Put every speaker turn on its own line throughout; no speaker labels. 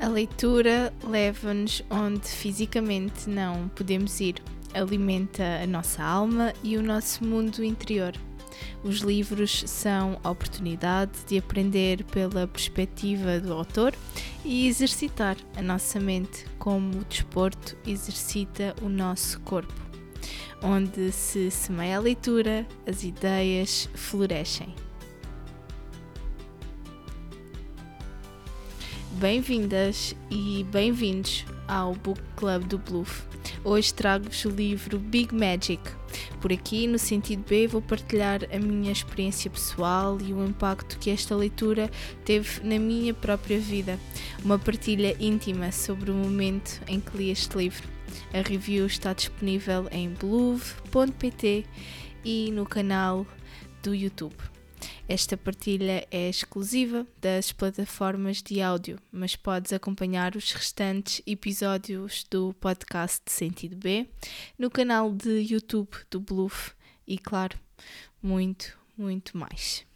A leitura leva-nos onde fisicamente não podemos ir, alimenta a nossa alma e o nosso mundo interior. Os livros são a oportunidade de aprender pela perspectiva do autor e exercitar a nossa mente como o desporto exercita o nosso corpo. Onde se semeia a leitura, as ideias florescem. Bem-vindas e bem-vindos ao Book Club do Bluff. Hoje trago-vos o livro Big Magic. Por aqui, no sentido B, vou partilhar a minha experiência pessoal e o impacto que esta leitura teve na minha própria vida. Uma partilha íntima sobre o momento em que li este livro. A review está disponível em bluv.pt e no canal do YouTube. Esta partilha é exclusiva das plataformas de áudio, mas podes acompanhar os restantes episódios do podcast Sentido B no canal de YouTube do Bluff e, claro, muito, muito mais.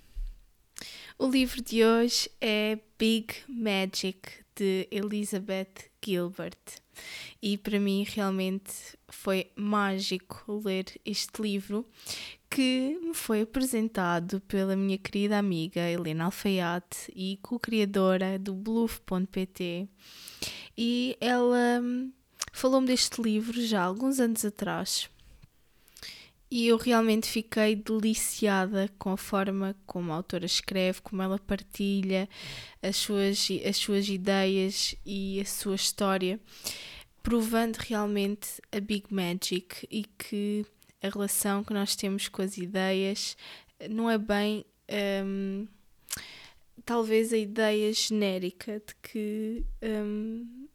O livro de hoje é Big Magic de Elizabeth Gilbert e para mim realmente foi mágico ler este livro que me foi apresentado pela minha querida amiga Helena Alfaiate e co-criadora do Bluff.pt e ela hum, falou-me deste livro já há alguns anos atrás. E eu realmente fiquei deliciada com a forma como a autora escreve, como ela partilha as suas, as suas ideias e a sua história, provando realmente a Big Magic e que a relação que nós temos com as ideias não é bem um, talvez a ideia genérica de que um,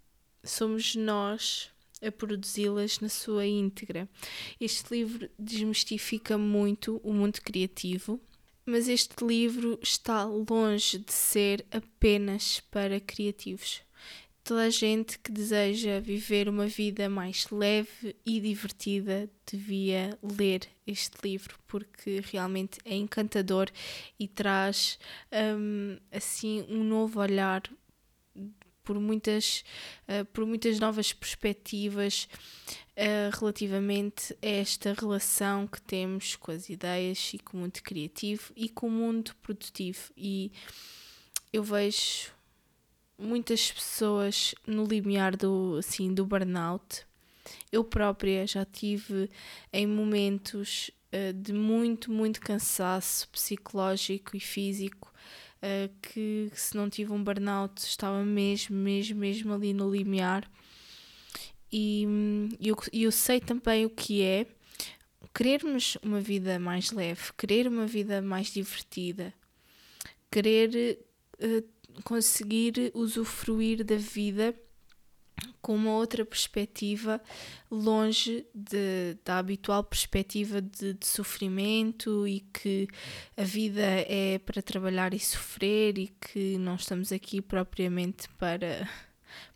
somos nós a produzi-las na sua íntegra. Este livro desmistifica muito o mundo criativo, mas este livro está longe de ser apenas para criativos toda a gente que deseja viver uma vida mais leve e divertida devia ler este livro porque realmente é encantador e traz um, assim um novo olhar por muitas, uh, por muitas novas perspectivas uh, relativamente a esta relação que temos com as ideias e com o mundo criativo e com o mundo produtivo. E eu vejo muitas pessoas no limiar do, assim, do burnout. Eu própria já tive em momentos uh, de muito, muito cansaço psicológico e físico, uh, que se não tive um burnout estava mesmo, mesmo, mesmo ali no limiar. E eu, eu sei também o que é querermos uma vida mais leve, querer uma vida mais divertida, querer uh, conseguir usufruir da vida com uma outra perspectiva, longe de, da habitual perspectiva de, de, sofrimento e que a vida é para trabalhar e sofrer e que não estamos aqui propriamente para,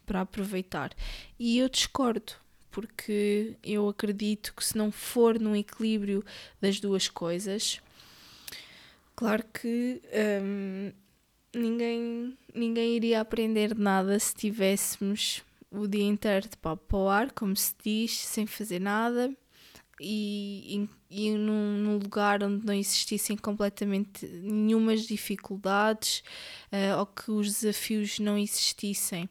para aproveitar. E eu discordo, porque eu acredito que se não for num equilíbrio das duas coisas, claro que. Hum, ninguém, ninguém iria aprender nada se tivéssemos o dia inteiro de papo para o ar, como se diz, sem fazer nada e, e, e num, num, lugar onde não existissem completamente nenhumas dificuldades uh, ou que os desafios não existissem.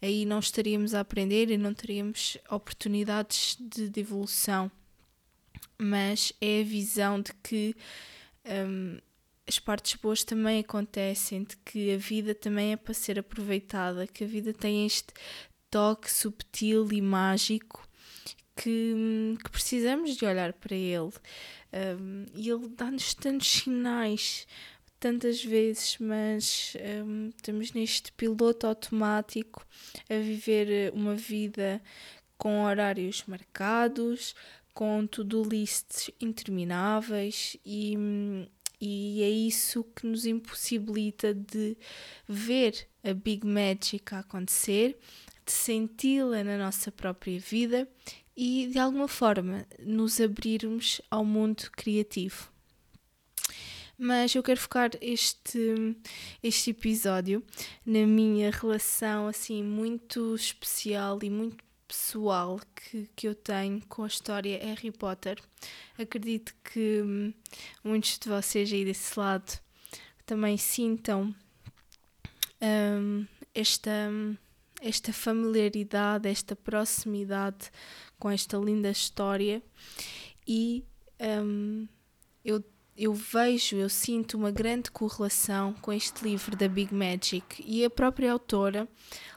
Aí não estaríamos a aprender e não teríamos oportunidades de, de evolução. Mas é a visão de que. Um, as partes boas também acontecem, de que a vida também é para ser aproveitada, que a vida tem este toque subtil e mágico que, que precisamos de olhar para ele. Um, e ele dá-nos tantos sinais, tantas vezes, mas um, estamos neste piloto automático a viver uma vida com horários marcados, com to-do lists intermináveis e, e é isso que nos impossibilita de ver a Big Magic a acontecer, de senti-la na nossa própria vida e de alguma forma nos abrirmos ao mundo criativo. Mas eu quero focar este, este episódio na minha relação assim muito especial e muito pessoal que, que eu tenho com a história Harry Potter. Acredito que hum, muitos de vocês aí desse lado também sintam um, esta, esta familiaridade, esta proximidade com esta linda história e um, eu, eu vejo, eu sinto uma grande correlação com este livro da Big Magic e a própria autora,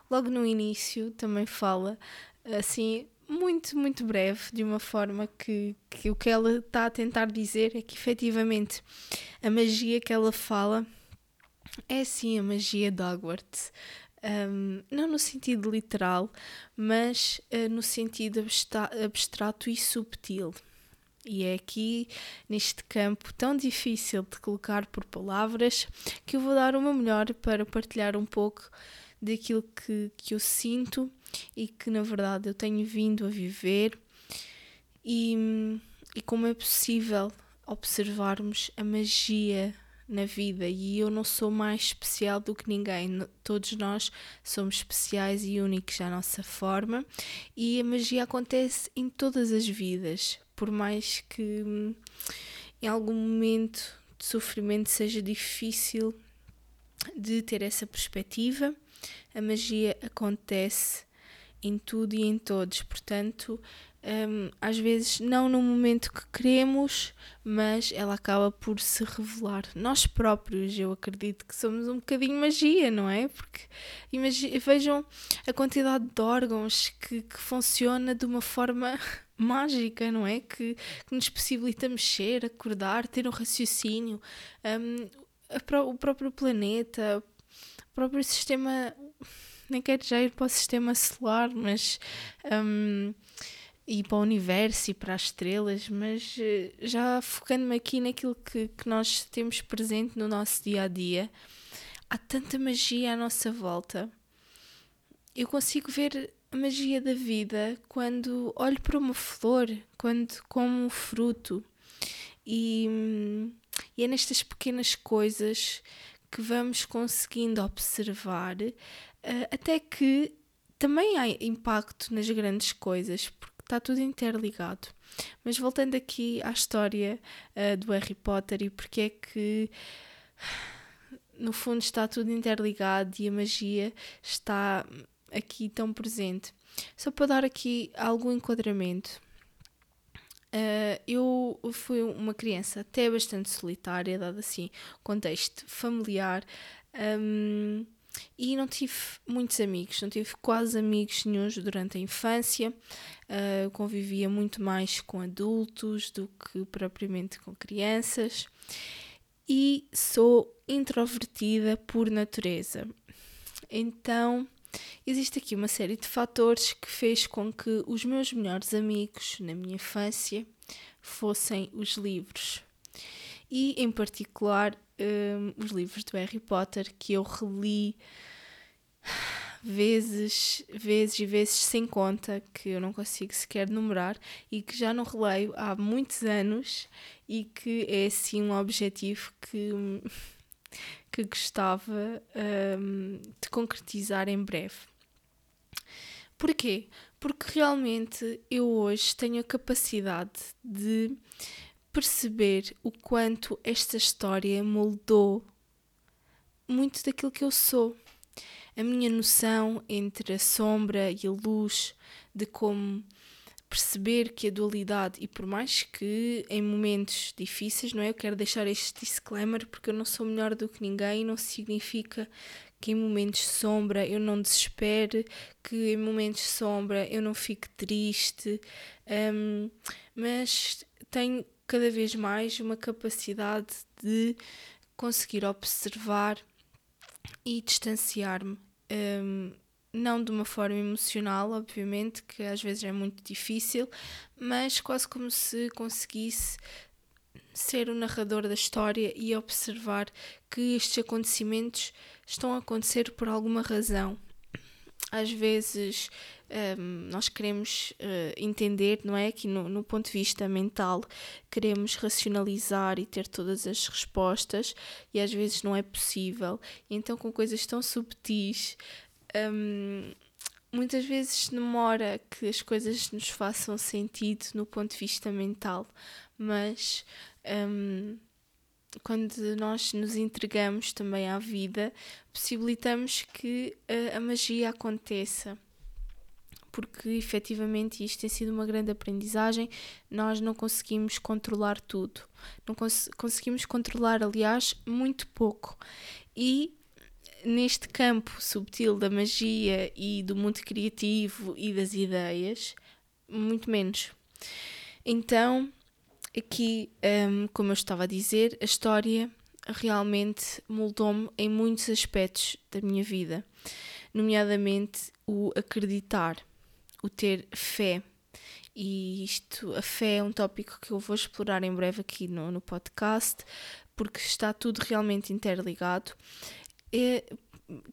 logo no início, também fala assim muito, muito breve, de uma forma que, que o que ela está a tentar dizer é que efetivamente a magia que ela fala é sim a magia de Hogwarts. Um, não no sentido literal, mas uh, no sentido abstrato e subtil. E é aqui, neste campo tão difícil de colocar por palavras, que eu vou dar uma melhor para partilhar um pouco daquilo que, que eu sinto e que na verdade eu tenho vindo a viver e, e como é possível observarmos a magia na vida e eu não sou mais especial do que ninguém. Todos nós somos especiais e únicos à nossa forma e a magia acontece em todas as vidas, por mais que hum, em algum momento de sofrimento seja difícil de ter essa perspectiva, a magia acontece em tudo e em todos, portanto, um, às vezes não no momento que queremos, mas ela acaba por se revelar. Nós próprios, eu acredito que somos um bocadinho magia, não é? Porque vejam a quantidade de órgãos que, que funciona de uma forma mágica, não é? Que, que, nos possibilita mexer, acordar, ter um raciocínio. Um, a, o próprio planeta, o próprio sistema nem quero já ir para o sistema solar, mas um, e para o universo e para as estrelas, mas eh, já focando-me aqui naquilo que, que nós temos presente no nosso dia a dia, há tanta magia à nossa volta. Eu consigo ver a magia da vida quando olho para uma flor, quando como um fruto. E, e é nestas pequenas coisas que vamos conseguindo observar uh, até que também há impacto nas grandes coisas, porque está tudo interligado. Mas voltando aqui à história uh, do Harry Potter e porque é que no fundo está tudo interligado e a magia está aqui tão presente. Só para dar aqui algum enquadramento, uh, eu fui uma criança até bastante solitária, dado assim contexto familiar. Um, e não tive muitos amigos, não tive quase amigos nenhums durante a infância. Uh, convivia muito mais com adultos do que propriamente com crianças. E sou introvertida por natureza. Então, existe aqui uma série de fatores que fez com que os meus melhores amigos na minha infância fossem os livros. E, em particular, um, os livros do Harry Potter que eu reli vezes, vezes e vezes sem conta, que eu não consigo sequer numerar e que já não releio há muitos anos e que é assim um objetivo que, que gostava um, de concretizar em breve. Porquê? Porque realmente eu hoje tenho a capacidade de perceber o quanto esta história moldou muito daquilo que eu sou. A minha noção entre a sombra e a luz, de como perceber que a dualidade, e por mais que em momentos difíceis, não é? Eu quero deixar este disclaimer porque eu não sou melhor do que ninguém, não significa que em momentos de sombra eu não desespere, que em momentos de sombra eu não fique triste, um, mas tenho cada vez mais uma capacidade de conseguir observar e distanciar-me. Um, não de uma forma emocional, obviamente, que às vezes é muito difícil, mas quase como se conseguisse ser o narrador da história e observar que estes acontecimentos estão a acontecer por alguma razão. às vezes um, nós queremos uh, entender, não é? Que no, no, ponto de vista mental queremos racionalizar e ter todas as respostas e às vezes não é possível. E então, com coisas tão subtis, um, muitas vezes demora que as coisas nos façam sentido no ponto de vista mental, mas. Um, quando nós nos entregamos também à vida, possibilitamos que a, a magia aconteça porque efetivamente isto tem sido uma grande aprendizagem. Nós não conseguimos controlar tudo, não cons conseguimos controlar, aliás, muito pouco. E neste campo subtil da magia e do mundo criativo e das ideias, muito menos. Então, aqui, um, como eu estava a dizer, a história realmente moldou-me em muitos aspectos da minha vida, nomeadamente o acreditar o ter fé. E isto, a fé é um tópico que eu vou explorar em breve aqui no, no podcast, porque está tudo realmente interligado. É,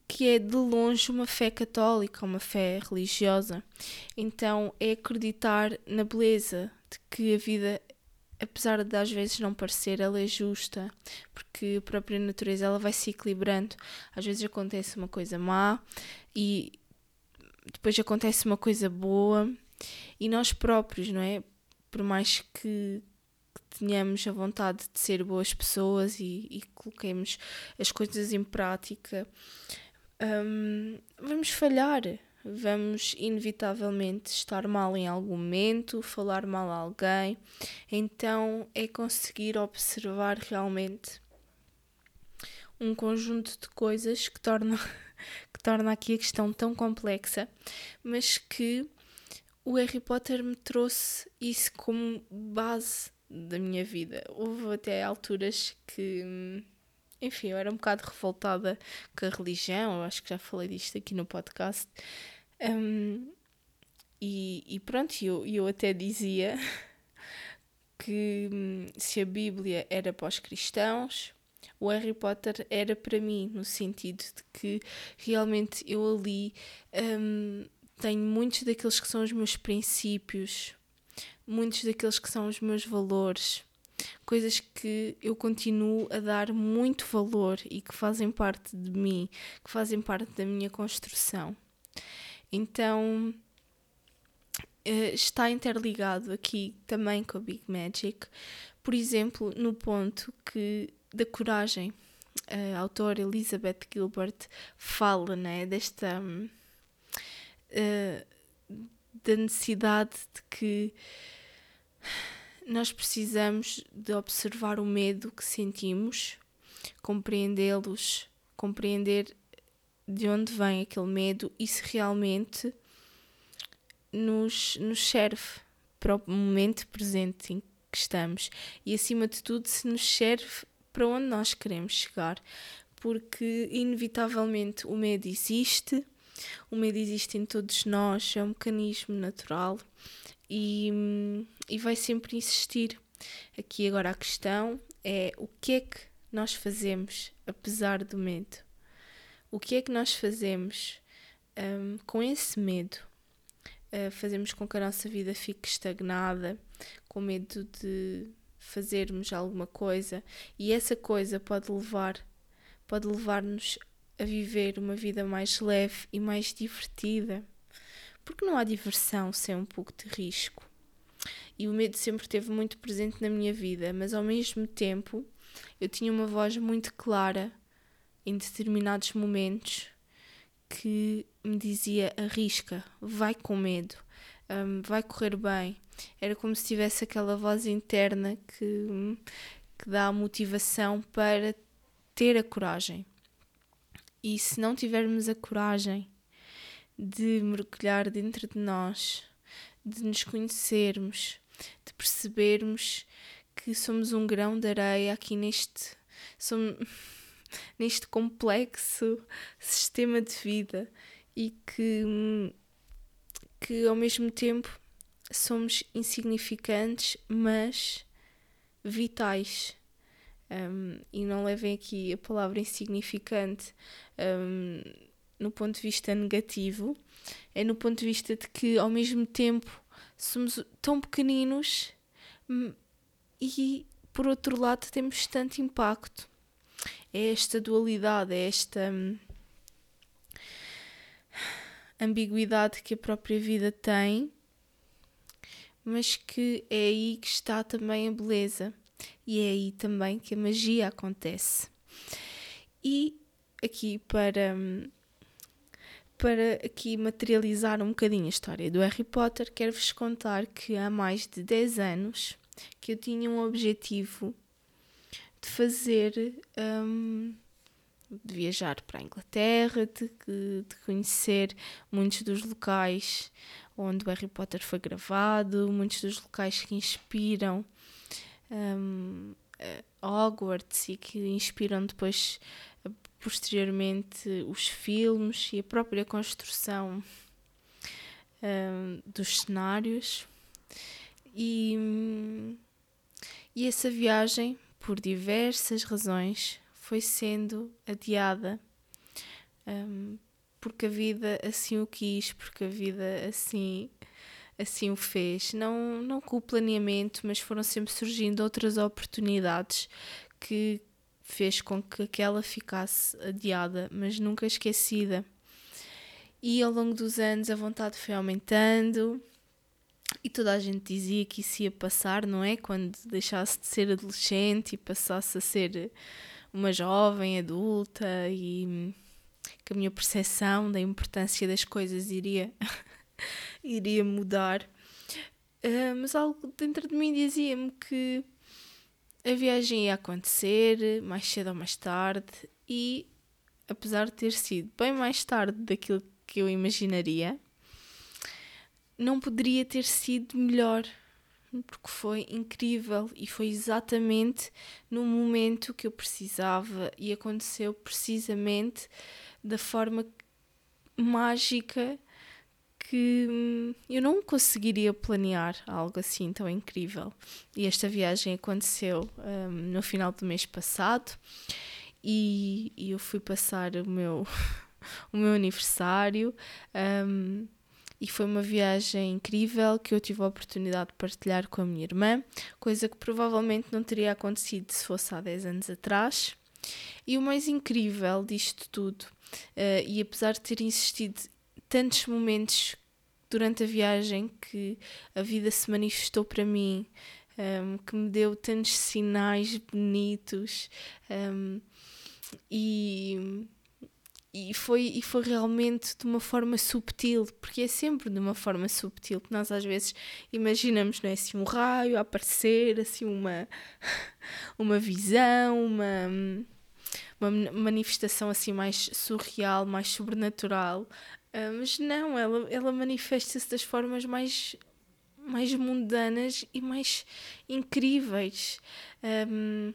que é de longe uma fé católica, uma fé religiosa. Então é acreditar na beleza de que a vida, apesar de às vezes não parecer, ela é justa, porque a própria natureza ela vai se equilibrando. Às vezes acontece uma coisa má e depois acontece uma coisa boa e nós próprios, não é? Por mais que, que tenhamos a vontade de ser boas pessoas e, e coloquemos as coisas em prática, um, vamos falhar. Vamos inevitavelmente estar mal em algum momento, falar mal a alguém. Então é conseguir observar realmente um conjunto de coisas que torna que torna aqui a questão tão complexa, mas que o Harry Potter me trouxe isso como base da minha vida. Houve até alturas que, enfim, eu era um bocado revoltada com a religião, eu acho que já falei disto aqui no podcast. Um, e, e pronto, eu, eu até dizia que hum, se a Bíblia era para os cristãos, o Harry Potter era para mim, no sentido de que realmente eu ali um, tenho muitos daqueles que são os meus princípios, muitos daqueles que são os meus valores, coisas que eu continuo a dar muito valor e que fazem parte de mim, que fazem parte da minha construção. Então eh, está interligado aqui também com a Big Magic, por exemplo, no ponto que da coragem. A autora Elizabeth Gilbert fala né, desta. Uh, da necessidade de que nós precisamos de observar o medo que sentimos, compreendê-los, compreender de onde vem aquele medo e se realmente nos, nos serve para o momento presente em que estamos. E acima de tudo se nos serve para onde nós queremos chegar, porque inevitavelmente o medo existe, o medo existe em todos nós, é um mecanismo natural e, e vai sempre existir. Aqui agora a questão é o que é que nós fazemos apesar do medo? O que é que nós fazemos um, com esse medo? Uh, fazemos com que a nossa vida fique estagnada, com medo de fazermos alguma coisa e essa coisa pode levar pode levar-nos a viver uma vida mais leve e mais divertida. Porque não há diversão sem um pouco de risco. E o medo sempre esteve muito presente na minha vida, mas ao mesmo tempo eu tinha uma voz muito clara em determinados momentos que me dizia: arrisca, vai com medo, um, vai correr bem. Era como se tivesse aquela voz interna que, que dá a motivação para ter a coragem. E se não tivermos a coragem de mergulhar dentro de nós, de nos conhecermos, de percebermos que somos um grão de areia aqui neste, somos, neste complexo sistema de vida e que que ao mesmo tempo somos insignificantes, mas vitais. Um, e não levem aqui a palavra insignificante um, no ponto de vista negativo, é no ponto de vista de que ao mesmo tempo somos tão pequeninos hum, e por outro lado temos tanto impacto. É esta dualidade, é esta hum, ambiguidade que a própria vida tem, mas que é aí que está também a beleza e é aí também que a magia acontece. E aqui para para aqui materializar um bocadinho a história do Harry Potter, quero-vos contar que há mais de 10 anos que eu tinha um objetivo de fazer um, de viajar para a Inglaterra, de, de, conhecer muitos dos locais onde o Harry Potter foi gravado, muitos dos locais que inspiram um, Hogwarts e que inspiram depois posteriormente os filmes e a própria construção um, dos cenários. E, e essa viagem, por diversas razões, foi sendo adiada um, porque a vida assim o quis, porque a vida assim assim o fez. Não, não com o planeamento, mas foram sempre surgindo outras oportunidades que fez com que aquela ficasse adiada, mas nunca esquecida. E ao longo dos anos a vontade foi aumentando e toda a gente dizia que isso ia passar, não é? Quando deixasse de ser adolescente e passasse a ser uma jovem adulta e que a minha percepção da importância das coisas iria iria mudar. Uh, mas algo dentro de mim dizia-me que a viagem ia acontecer mais cedo ou mais tarde e apesar de ter sido bem mais tarde daquilo que eu imaginaria, não poderia ter sido melhor porque foi incrível e foi exatamente no momento que eu precisava e aconteceu precisamente da forma mágica que hum, eu não conseguiria planear algo assim tão incrível. E esta viagem aconteceu um, no final do mês passado e, e eu fui passar o meu, o meu aniversário. Um, e foi uma viagem incrível que eu tive a oportunidade de partilhar com a minha irmã, coisa que provavelmente não teria acontecido se fosse há 10 anos atrás. E o mais incrível disto tudo, uh, e apesar de ter insistido tantos momentos durante a viagem que a vida se manifestou para mim, um, que me deu tantos sinais bonitos um, e, e, foi, e foi realmente de uma forma subtil, porque é sempre de uma forma subtil que nós às vezes imaginamos, não é? Assim, um raio a aparecer, assim, uma, uma visão, uma uma manifestação assim mais surreal, mais sobrenatural, Uh, mas não, ela, ela manifesta-se das formas mais, mais mundanas e mais incríveis. Um,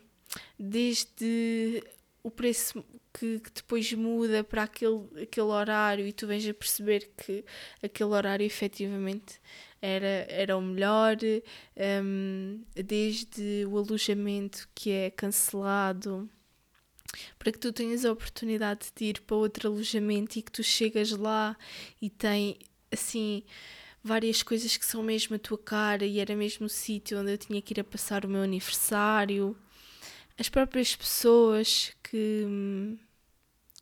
desde o preço que, que, depois muda para aquele, aquele horário e tu vens a perceber que aquele horário efetivamente era, era o melhor, um, desde o alojamento que é cancelado para que tu tenhas a oportunidade de ir para outro alojamento e que tu chegas lá e tem assim várias coisas que são mesmo a tua cara e era mesmo o sítio onde eu tinha que ir a passar o meu aniversário. As próprias pessoas que,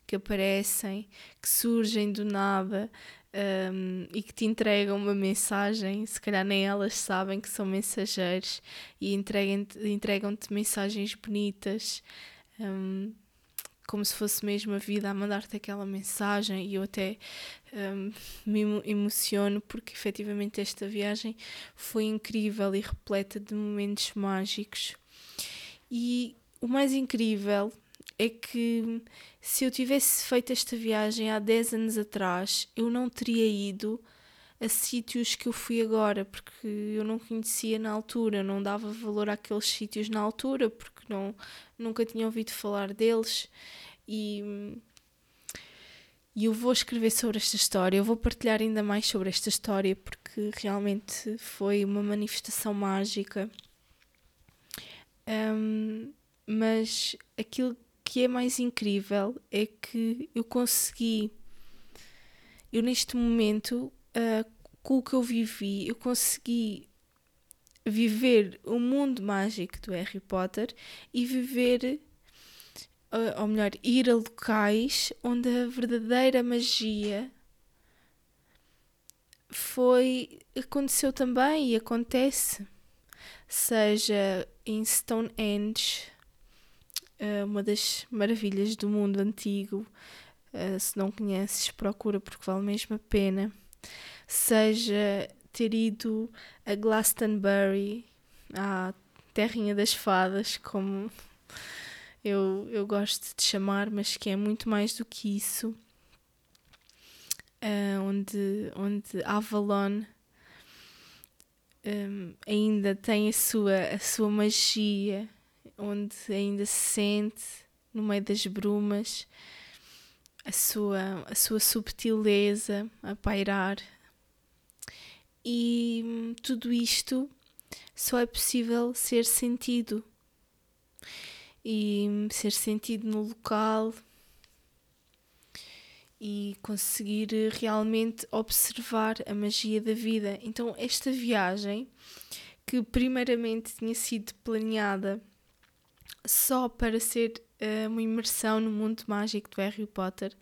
que aparecem, que surgem do nada um, e que te entregam uma mensagem, se calhar nem elas sabem que são mensageiros e entregam-te entregam mensagens bonitas um, como se fosse mesmo a vida a mandar-te aquela mensagem e eu até um, me emociono porque efetivamente esta viagem foi incrível e repleta de momentos mágicos. E o mais incrível é que se eu tivesse feito esta viagem há 10 anos atrás eu não teria ido a sítios que eu fui agora, porque eu não conhecia na altura, não dava valor àqueles sítios na altura, porque não, nunca tinha ouvido falar deles. E, e eu vou escrever sobre esta história, eu vou partilhar ainda mais sobre esta história, porque realmente foi uma manifestação mágica. Um, mas aquilo que é mais incrível é que eu consegui eu neste momento, uh, com o que eu vivi, eu consegui viver o mundo mágico do Harry Potter e viver, uh, ou melhor, ir a locais onde a verdadeira magia foi aconteceu também e acontece. Seja em Stonehenge uh, uma das maravilhas do mundo antigo uh, se não conheces procura porque vale mesmo a pena. Seja ter ido a Glastonbury à terrinha das fadas como eu, eu gosto de chamar mas que é muito mais do que isso uh, onde, onde Avalon um, ainda tem a sua, a sua magia, onde ainda se sente no meio das brumas a sua, a sua subtileza a pairar. E hum, tudo isto só é possível ser sentido. E hum, ser sentido no local, e conseguir realmente observar a magia da vida. Então, esta viagem, que primeiramente tinha sido planeada só para ser uh, uma imersão no mundo mágico do Harry Potter,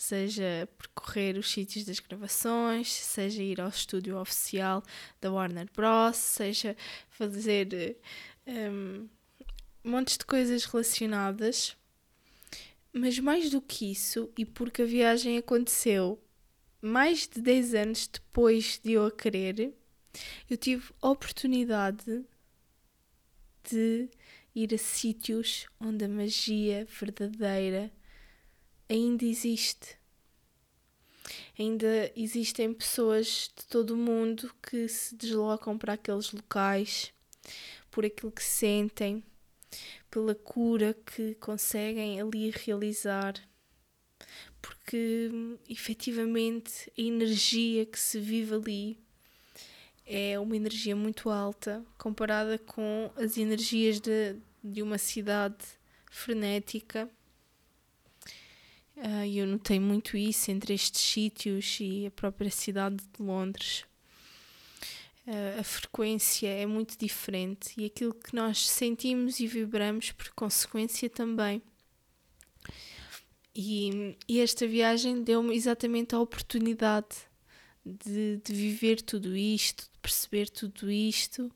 seja percorrer os sítios das gravações, seja ir ao estúdio oficial da Warner Bros., seja fazer um, ehm, montes de coisas relacionadas mas mais do que isso, e porque a viagem aconteceu mais de 10 anos depois de eu a querer, eu tive a oportunidade de ir a sítios onde a magia verdadeira ainda existe. Ainda existem pessoas de todo o mundo que se deslocam para aqueles locais por aquilo que sentem, pela cura que conseguem ali realizar, porque efetivamente a energia que se vive ali é uma energia muito alta comparada com as energias de, de uma cidade frenética. Uh, eu notei muito isso entre estes sítios e a própria cidade de Londres a frequência é muito diferente e aquilo que nós sentimos e vibramos por consequência também. E, e esta viagem deu-me exatamente a oportunidade de, de viver tudo isto, de perceber tudo isto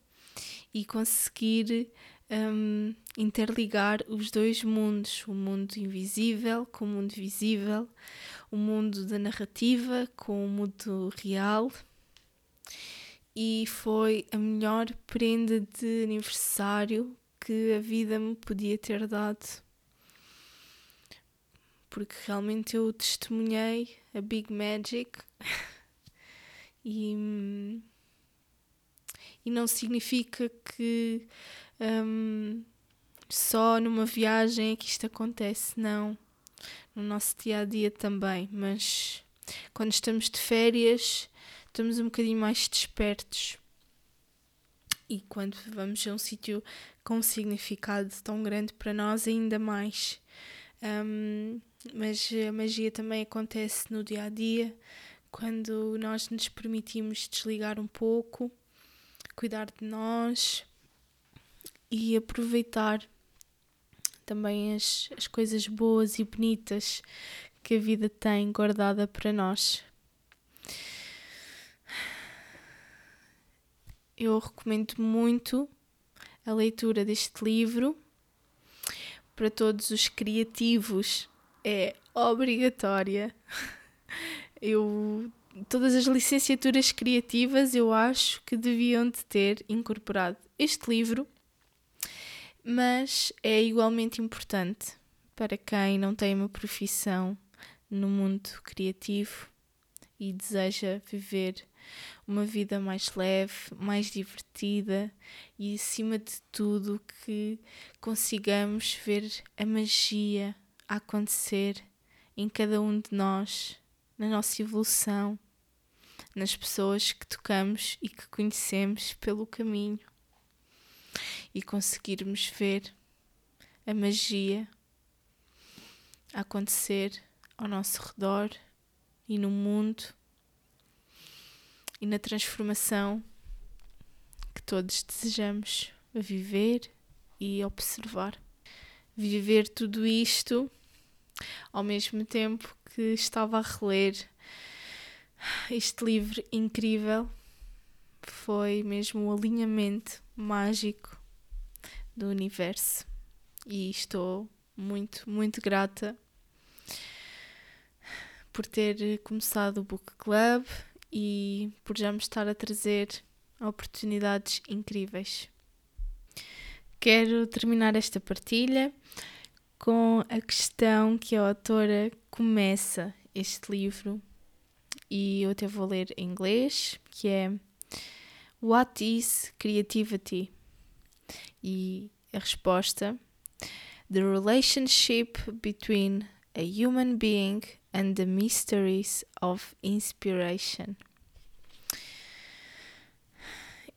e conseguir um, interligar os dois mundos, o mundo invisível com o mundo visível, o mundo da narrativa com o mundo real e foi a melhor prenda de aniversário que a vida me podia ter dado. Porque realmente eu testemunhei a Big Magic e, e não significa que um, só numa viagem é que isto acontece, não. No nosso dia a dia também, mas quando estamos de férias estamos um bocadinho mais despertos. E quando vamos a um sítio com um significado tão grande para nós, ainda mais. Um, mas a magia também acontece no dia a dia, quando nós nos permitimos desligar um pouco, cuidar de nós e aproveitar também as, as coisas boas e bonitas que a vida tem guardada para nós. eu recomendo muito a leitura deste livro para todos os criativos. É obrigatória. Eu todas as licenciaturas criativas eu acho que deviam de ter incorporado este livro, mas é igualmente importante para quem não tem uma profissão no mundo criativo e deseja viver uma vida mais leve, mais divertida e, acima de tudo, que consigamos ver a magia a acontecer em cada um de nós, na nossa evolução, nas pessoas que tocamos e que conhecemos pelo caminho e conseguirmos ver a magia acontecer ao nosso redor e no mundo e na transformação que todos desejamos viver e observar. Viver tudo isto ao mesmo tempo que estava a reler este livro incrível. Foi mesmo o alinhamento mágico do universo e estou muito, muito grata por ter começado o Book Club e por já me estar a trazer oportunidades incríveis. Quero terminar esta partilha com a questão que a autora começa este livro e eu até vou ler em inglês, que é What is creativity? E a resposta: The relationship between a human being and the mysteries of inspiration.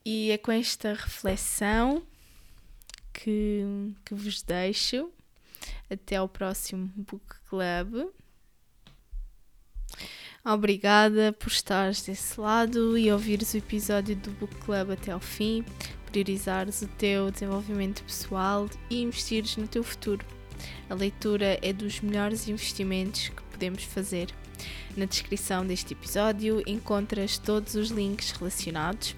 E é com esta reflexão que, que vos deixo. Até ao próximo Book Club. Obrigada por estares desse lado e ouvires o episódio do Book Club até ao fim, priorizares o teu desenvolvimento pessoal e investires no teu futuro. A leitura é dos melhores investimentos que podemos fazer. Na descrição deste episódio encontras todos os links relacionados.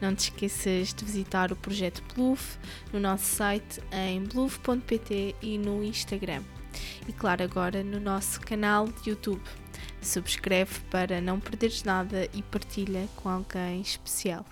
Não te esqueças de visitar o projeto Bluff no nosso site em bluff.pt e no Instagram. E claro, agora no nosso canal de YouTube. Subscreve para não perderes nada e partilha com alguém especial.